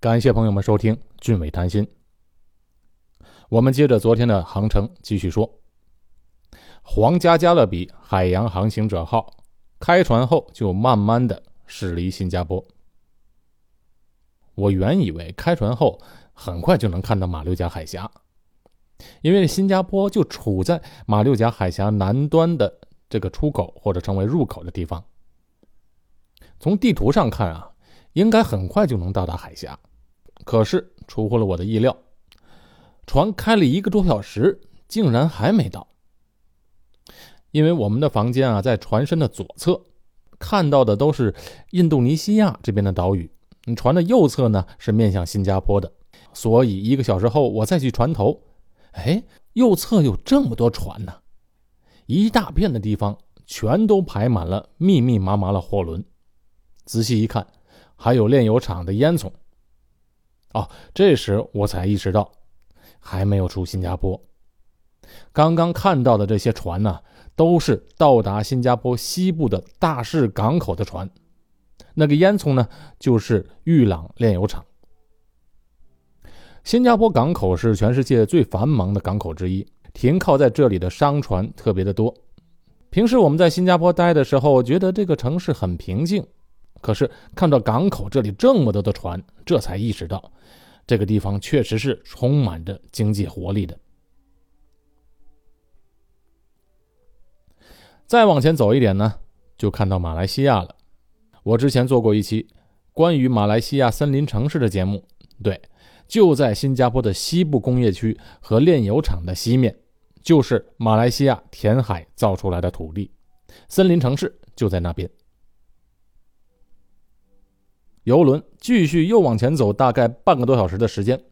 感谢朋友们收听《俊伟谈心》。我们接着昨天的航程继续说。皇家加勒比海洋航行者号开船后就慢慢的驶离新加坡。我原以为开船后很快就能看到马六甲海峡，因为新加坡就处在马六甲海峡南端的这个出口或者称为入口的地方。从地图上看啊，应该很快就能到达海峡。可是出乎了我的意料，船开了一个多小时，竟然还没到。因为我们的房间啊，在船身的左侧，看到的都是印度尼西亚这边的岛屿。船的右侧呢是面向新加坡的，所以一个小时后我再去船头，哎，右侧有这么多船呢，一大片的地方全都排满了密密麻麻的货轮。仔细一看，还有炼油厂的烟囱。哦，这时我才意识到，还没有出新加坡。刚刚看到的这些船呢，都是到达新加坡西部的大市港口的船。那个烟囱呢，就是玉朗炼油厂。新加坡港口是全世界最繁忙的港口之一，停靠在这里的商船特别的多。平时我们在新加坡待的时候，觉得这个城市很平静。可是看到港口这里这么多的船，这才意识到，这个地方确实是充满着经济活力的。再往前走一点呢，就看到马来西亚了。我之前做过一期关于马来西亚森林城市的节目，对，就在新加坡的西部工业区和炼油厂的西面，就是马来西亚填海造出来的土地，森林城市就在那边。游轮继续又往前走，大概半个多小时的时间。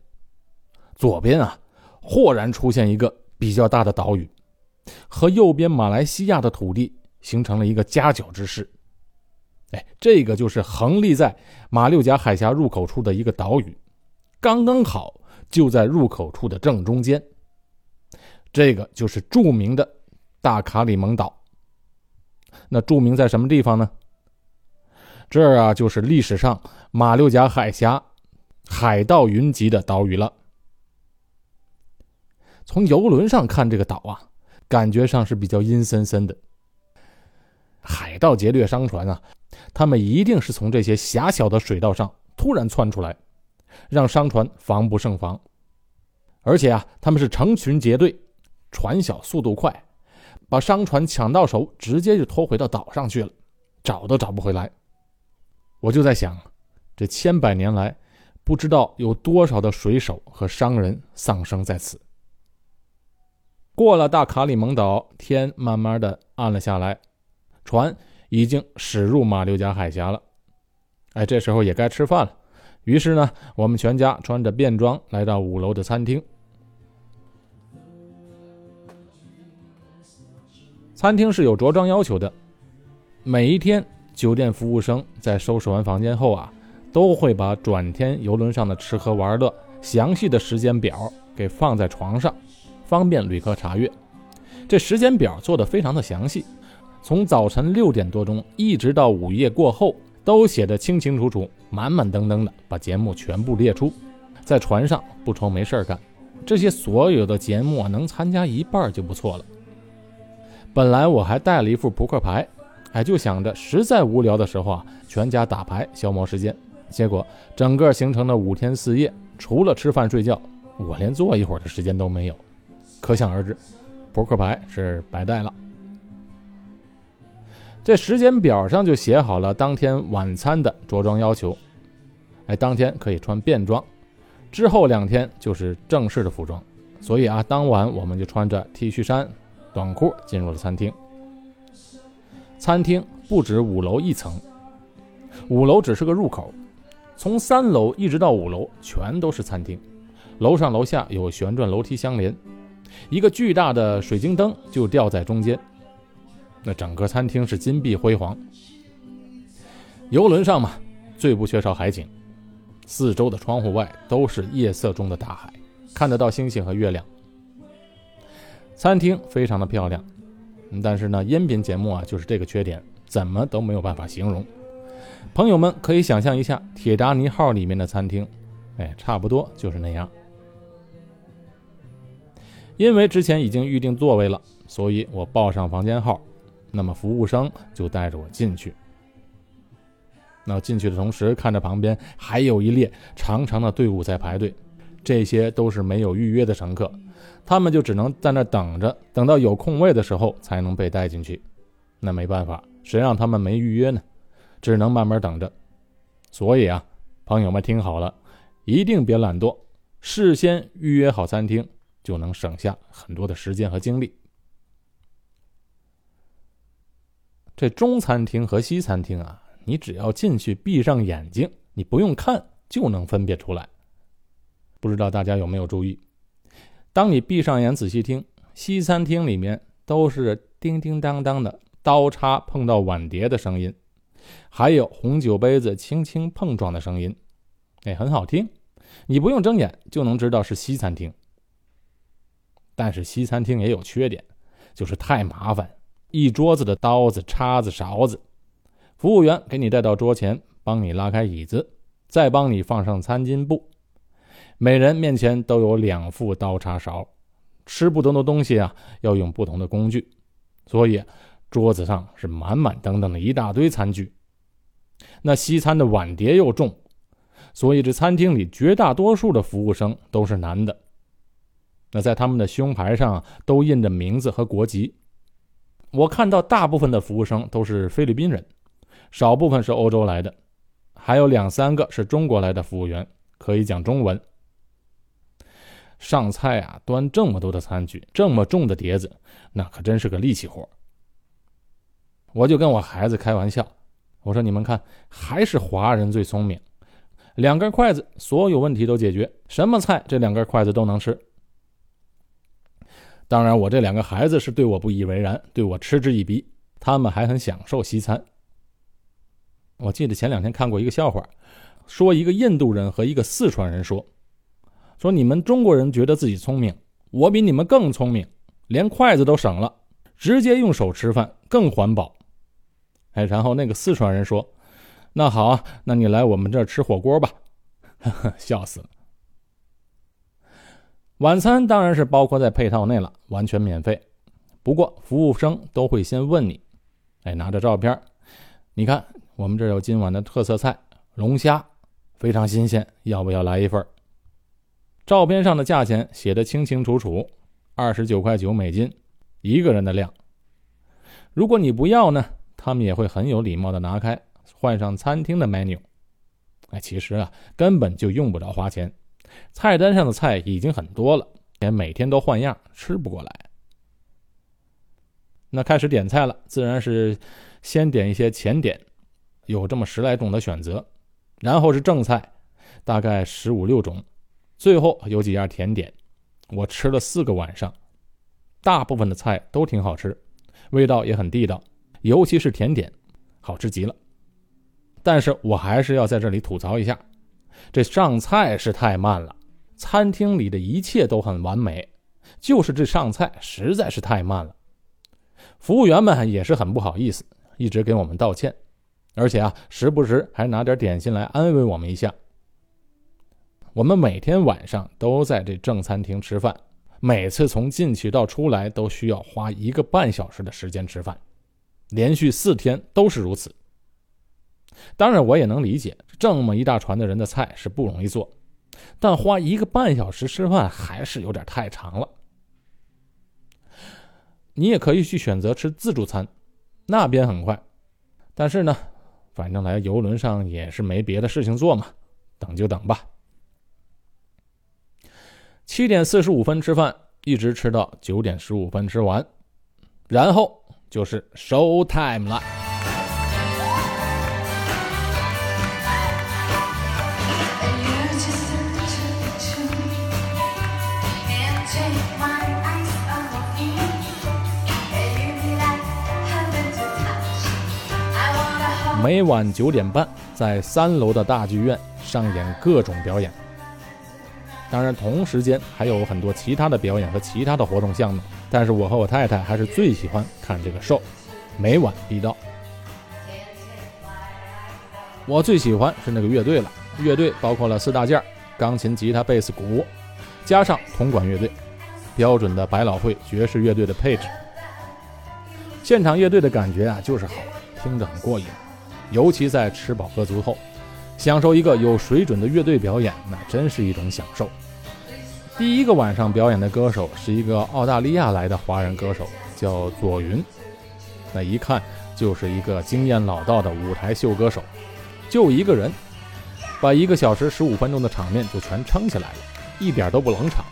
左边啊，豁然出现一个比较大的岛屿，和右边马来西亚的土地形成了一个夹角之势。哎，这个就是横立在马六甲海峡入口处的一个岛屿，刚刚好就在入口处的正中间。这个就是著名的大卡里蒙岛。那著名在什么地方呢？这儿啊，就是历史上马六甲海峡海盗云集的岛屿了。从游轮上看，这个岛啊，感觉上是比较阴森森的。海盗劫掠商船啊，他们一定是从这些狭小的水道上突然窜出来，让商船防不胜防。而且啊，他们是成群结队，船小速度快，把商船抢到手，直接就拖回到岛上去了，找都找不回来。我就在想，这千百年来，不知道有多少的水手和商人丧生在此。过了大卡里蒙岛，天慢慢的暗了下来，船已经驶入马六甲海峡了。哎，这时候也该吃饭了。于是呢，我们全家穿着便装来到五楼的餐厅。餐厅是有着装要求的，每一天。酒店服务生在收拾完房间后啊，都会把转天游轮上的吃喝玩乐详细的时间表给放在床上，方便旅客查阅。这时间表做的非常的详细，从早晨六点多钟一直到午夜过后，都写得清清楚楚、满满登登的，把节目全部列出。在船上不愁没事干，这些所有的节目啊，能参加一半就不错了。本来我还带了一副扑克牌。哎，就想着实在无聊的时候啊，全家打牌消磨时间。结果整个行程的五天四夜，除了吃饭睡觉，我连坐一会儿的时间都没有。可想而知，扑克牌是白带了。这时间表上就写好了当天晚餐的着装要求。哎，当天可以穿便装，之后两天就是正式的服装。所以啊，当晚我们就穿着 T 恤衫、短裤进入了餐厅。餐厅不止五楼一层，五楼只是个入口，从三楼一直到五楼全都是餐厅，楼上楼下有旋转楼梯相连，一个巨大的水晶灯就吊在中间，那整个餐厅是金碧辉煌。游轮上嘛，最不缺少海景，四周的窗户外都是夜色中的大海，看得到星星和月亮。餐厅非常的漂亮。但是呢，音频节目啊，就是这个缺点，怎么都没有办法形容。朋友们可以想象一下《铁达尼号》里面的餐厅，哎，差不多就是那样。因为之前已经预定座位了，所以我报上房间号，那么服务生就带着我进去。那进去的同时，看着旁边还有一列长长的队伍在排队，这些都是没有预约的乘客，他们就只能在那等着，等到有空位的时候才能被带进去。那没办法，谁让他们没预约呢？只能慢慢等着。所以啊，朋友们听好了，一定别懒惰，事先预约好餐厅。就能省下很多的时间和精力。这中餐厅和西餐厅啊，你只要进去闭上眼睛，你不用看就能分辨出来。不知道大家有没有注意？当你闭上眼仔细听，西餐厅里面都是叮叮当当的刀叉碰到碗碟的声音，还有红酒杯子轻轻碰撞的声音，哎，很好听。你不用睁眼就能知道是西餐厅。但是西餐厅也有缺点，就是太麻烦，一桌子的刀子、叉子、勺子，服务员给你带到桌前，帮你拉开椅子，再帮你放上餐巾布，每人面前都有两副刀叉勺，吃不同的东西啊，要用不同的工具，所以桌子上是满满当当的一大堆餐具。那西餐的碗碟又重，所以这餐厅里绝大多数的服务生都是男的。那在他们的胸牌上都印着名字和国籍。我看到大部分的服务生都是菲律宾人，少部分是欧洲来的，还有两三个是中国来的服务员，可以讲中文。上菜啊，端这么多的餐具，这么重的碟子，那可真是个力气活。我就跟我孩子开玩笑，我说：“你们看，还是华人最聪明，两根筷子，所有问题都解决，什么菜这两根筷子都能吃。”当然，我这两个孩子是对我不以为然，对我嗤之以鼻。他们还很享受西餐。我记得前两天看过一个笑话，说一个印度人和一个四川人说：“说你们中国人觉得自己聪明，我比你们更聪明，连筷子都省了，直接用手吃饭更环保。”哎，然后那个四川人说：“那好啊，那你来我们这儿吃火锅吧。”笑死了。晚餐当然是包括在配套内了，完全免费。不过服务生都会先问你：“哎，拿着照片，你看我们这有今晚的特色菜龙虾，非常新鲜，要不要来一份？”照片上的价钱写的清清楚楚，二十九块九美金，一个人的量。如果你不要呢，他们也会很有礼貌的拿开，换上餐厅的 menu。哎，其实啊，根本就用不着花钱。菜单上的菜已经很多了，连每天都换样，吃不过来。那开始点菜了，自然是先点一些前点，有这么十来种的选择，然后是正菜，大概十五六种，最后有几样甜点。我吃了四个晚上，大部分的菜都挺好吃，味道也很地道，尤其是甜点，好吃极了。但是我还是要在这里吐槽一下。这上菜是太慢了，餐厅里的一切都很完美，就是这上菜实在是太慢了。服务员们也是很不好意思，一直给我们道歉，而且啊，时不时还拿点点心来安慰我们一下。我们每天晚上都在这正餐厅吃饭，每次从进去到出来都需要花一个半小时的时间吃饭，连续四天都是如此。当然，我也能理解，这么一大船的人的菜是不容易做，但花一个半小时吃饭还是有点太长了。你也可以去选择吃自助餐，那边很快。但是呢，反正来游轮上也是没别的事情做嘛，等就等吧。七点四十五分吃饭，一直吃到九点十五分吃完，然后就是 show time 了。每晚九点半，在三楼的大剧院上演各种表演。当然，同时间还有很多其他的表演和其他的活动项目。但是我和我太太还是最喜欢看这个 show，每晚必到。我最喜欢是那个乐队了，乐队包括了四大件儿钢琴、吉他、贝斯、鼓，加上铜管乐队，标准的百老汇爵士乐队的配置。现场乐队的感觉啊，就是好，听着很过瘾。尤其在吃饱喝足后，享受一个有水准的乐队表演，那真是一种享受。第一个晚上表演的歌手是一个澳大利亚来的华人歌手，叫左云。那一看就是一个经验老道的舞台秀歌手，就一个人，把一个小时十五分钟的场面就全撑起来了，一点都不冷场。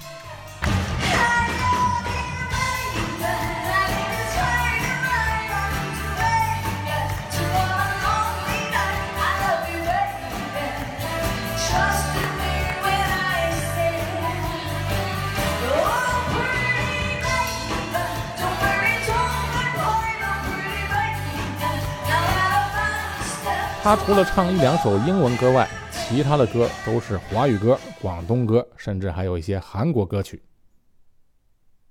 他除了唱一两首英文歌外，其他的歌都是华语歌、广东歌，甚至还有一些韩国歌曲。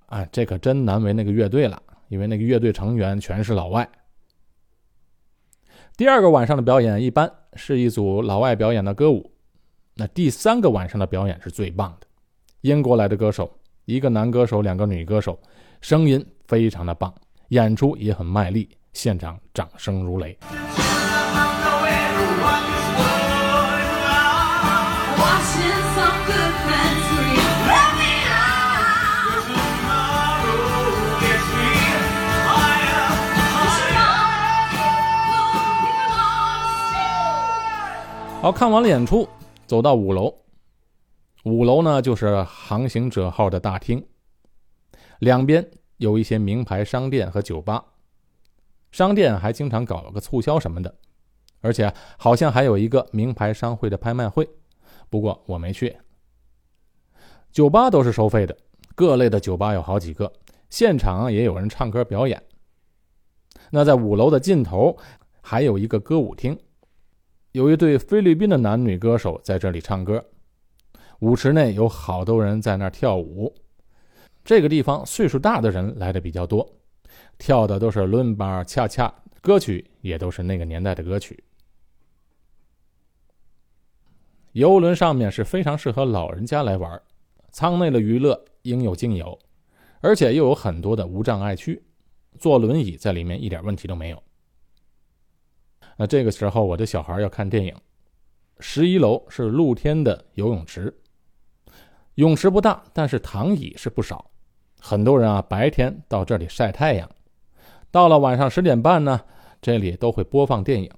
啊，这可真难为那个乐队了，因为那个乐队成员全是老外。第二个晚上的表演一般，是一组老外表演的歌舞。那第三个晚上的表演是最棒的，英国来的歌手，一个男歌手，两个女歌手，声音非常的棒，演出也很卖力，现场掌声如雷。好看完了演出，走到五楼。五楼呢，就是航行者号的大厅，两边有一些名牌商店和酒吧，商店还经常搞了个促销什么的，而且好像还有一个名牌商会的拍卖会，不过我没去。酒吧都是收费的，各类的酒吧有好几个，现场也有人唱歌表演。那在五楼的尽头还有一个歌舞厅。有一对菲律宾的男女歌手在这里唱歌，舞池内有好多人在那儿跳舞。这个地方岁数大的人来的比较多，跳的都是伦巴、恰恰，歌曲也都是那个年代的歌曲。游轮上面是非常适合老人家来玩，舱内的娱乐应有尽有，而且又有很多的无障碍区，坐轮椅在里面一点问题都没有。那这个时候，我的小孩要看电影。十一楼是露天的游泳池，泳池不大，但是躺椅是不少。很多人啊，白天到这里晒太阳，到了晚上十点半呢，这里都会播放电影。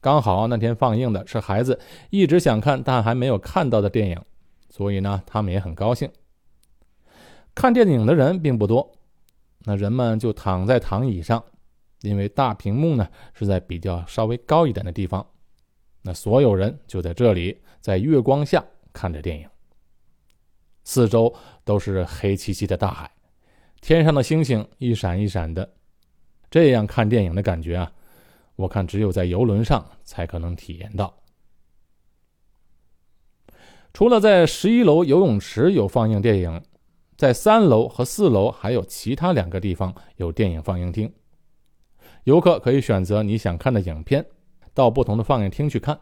刚好那天放映的是孩子一直想看但还没有看到的电影，所以呢，他们也很高兴。看电影的人并不多，那人们就躺在躺椅上。因为大屏幕呢是在比较稍微高一点的地方，那所有人就在这里，在月光下看着电影。四周都是黑漆漆的大海，天上的星星一闪一闪的，这样看电影的感觉啊，我看只有在游轮上才可能体验到。除了在十一楼游泳池有放映电影，在三楼和四楼还有其他两个地方有电影放映厅。游客可以选择你想看的影片，到不同的放映厅去看。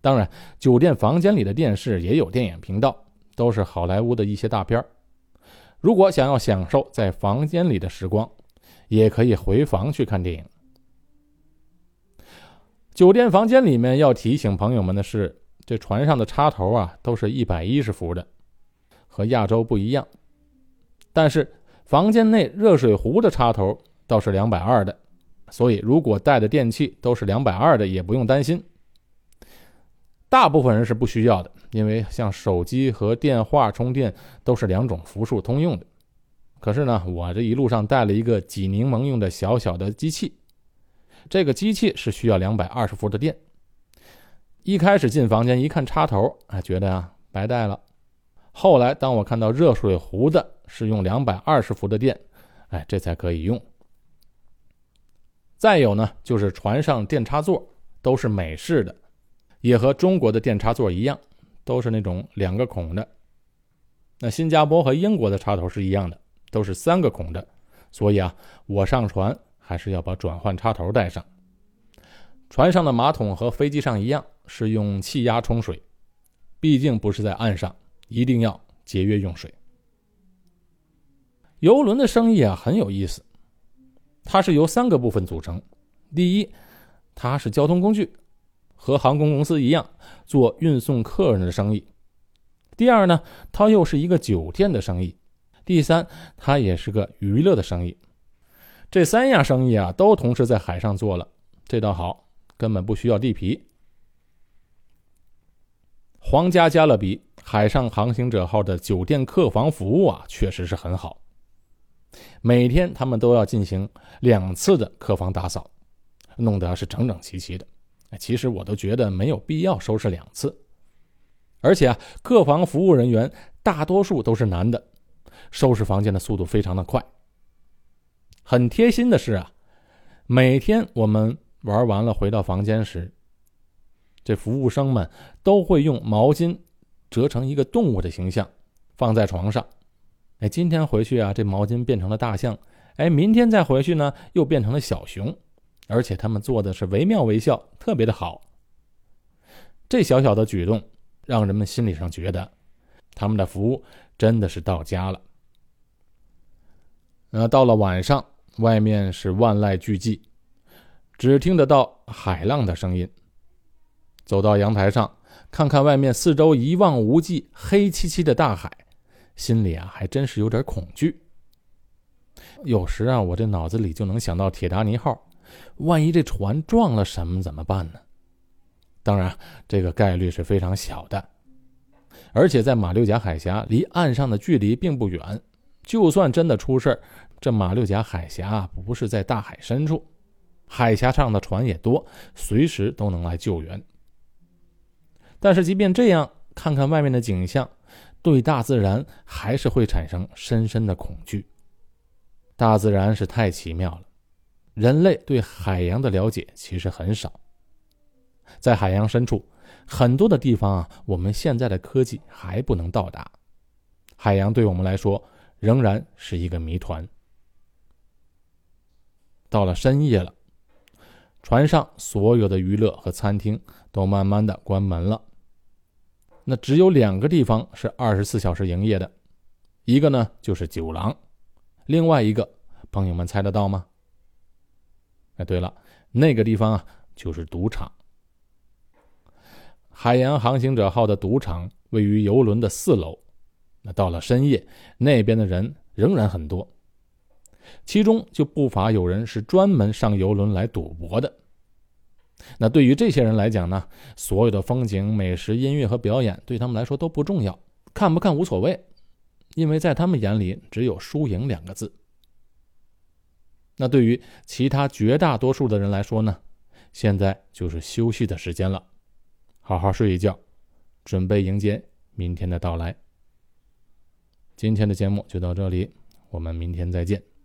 当然，酒店房间里的电视也有电影频道，都是好莱坞的一些大片儿如果想要享受在房间里的时光，也可以回房去看电影。酒店房间里面要提醒朋友们的是，这船上的插头啊都是一百一十伏的，和亚洲不一样。但是房间内热水壶的插头。倒是两百二的，所以如果带的电器都是两百二的，也不用担心。大部分人是不需要的，因为像手机和电话充电都是两种伏数通用的。可是呢，我这一路上带了一个挤柠檬用的小小的机器，这个机器是需要两百二十伏的电。一开始进房间一看插头，啊，觉得啊白带了。后来当我看到热水壶的是用两百二十伏的电，哎，这才可以用。再有呢，就是船上电插座都是美式的，也和中国的电插座一样，都是那种两个孔的。那新加坡和英国的插头是一样的，都是三个孔的。所以啊，我上船还是要把转换插头带上。船上的马桶和飞机上一样，是用气压冲水，毕竟不是在岸上，一定要节约用水。游轮的生意啊很有意思，它是由三个部分组成。第一，它是交通工具，和航空公司一样做运送客人的生意。第二呢，它又是一个酒店的生意。第三，它也是个娱乐的生意。这三样生意啊，都同时在海上做了，这倒好，根本不需要地皮。皇家加勒比海上航行者号的酒店客房服务啊，确实是很好。每天他们都要进行两次的客房打扫，弄得是整整齐齐的。其实我都觉得没有必要收拾两次。而且啊，客房服务人员大多数都是男的，收拾房间的速度非常的快。很贴心的是啊，每天我们玩完了回到房间时，这服务生们都会用毛巾折成一个动物的形象，放在床上。哎，今天回去啊，这毛巾变成了大象；哎，明天再回去呢，又变成了小熊。而且他们做的是惟妙惟肖，特别的好。这小小的举动，让人们心理上觉得，他们的服务真的是到家了。那，到了晚上，外面是万籁俱寂，只听得到海浪的声音。走到阳台上，看看外面四周一望无际、黑漆漆的大海。心里啊，还真是有点恐惧。有时啊，我这脑子里就能想到铁达尼号，万一这船撞了什么怎么办呢？当然，这个概率是非常小的。而且在马六甲海峡，离岸上的距离并不远，就算真的出事这马六甲海峡不是在大海深处，海峡上的船也多，随时都能来救援。但是即便这样，看看外面的景象。对大自然还是会产生深深的恐惧。大自然是太奇妙了，人类对海洋的了解其实很少。在海洋深处，很多的地方啊，我们现在的科技还不能到达。海洋对我们来说仍然是一个谜团。到了深夜了，船上所有的娱乐和餐厅都慢慢的关门了。那只有两个地方是二十四小时营业的，一个呢就是酒廊，另外一个，朋友们猜得到吗？哎，对了，那个地方啊就是赌场。海洋航行者号的赌场位于游轮的四楼，那到了深夜，那边的人仍然很多，其中就不乏有人是专门上游轮来赌博的。那对于这些人来讲呢，所有的风景、美食、音乐和表演对他们来说都不重要，看不看无所谓，因为在他们眼里只有输赢两个字。那对于其他绝大多数的人来说呢，现在就是休息的时间了，好好睡一觉，准备迎接明天的到来。今天的节目就到这里，我们明天再见。